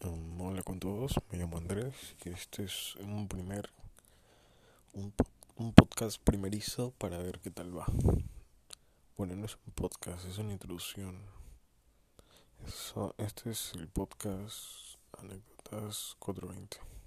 Um, hola con todos, me llamo Andrés y este es un primer un, un podcast primerizo para ver qué tal va. Bueno, no es un podcast, es una introducción. Eso, este es el podcast Anécdotas 420.